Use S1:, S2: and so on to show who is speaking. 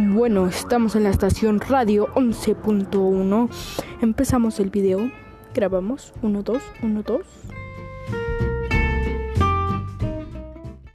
S1: Bueno, estamos en la estación radio 11.1. Empezamos el video. Grabamos. 1, 2, 1, 2.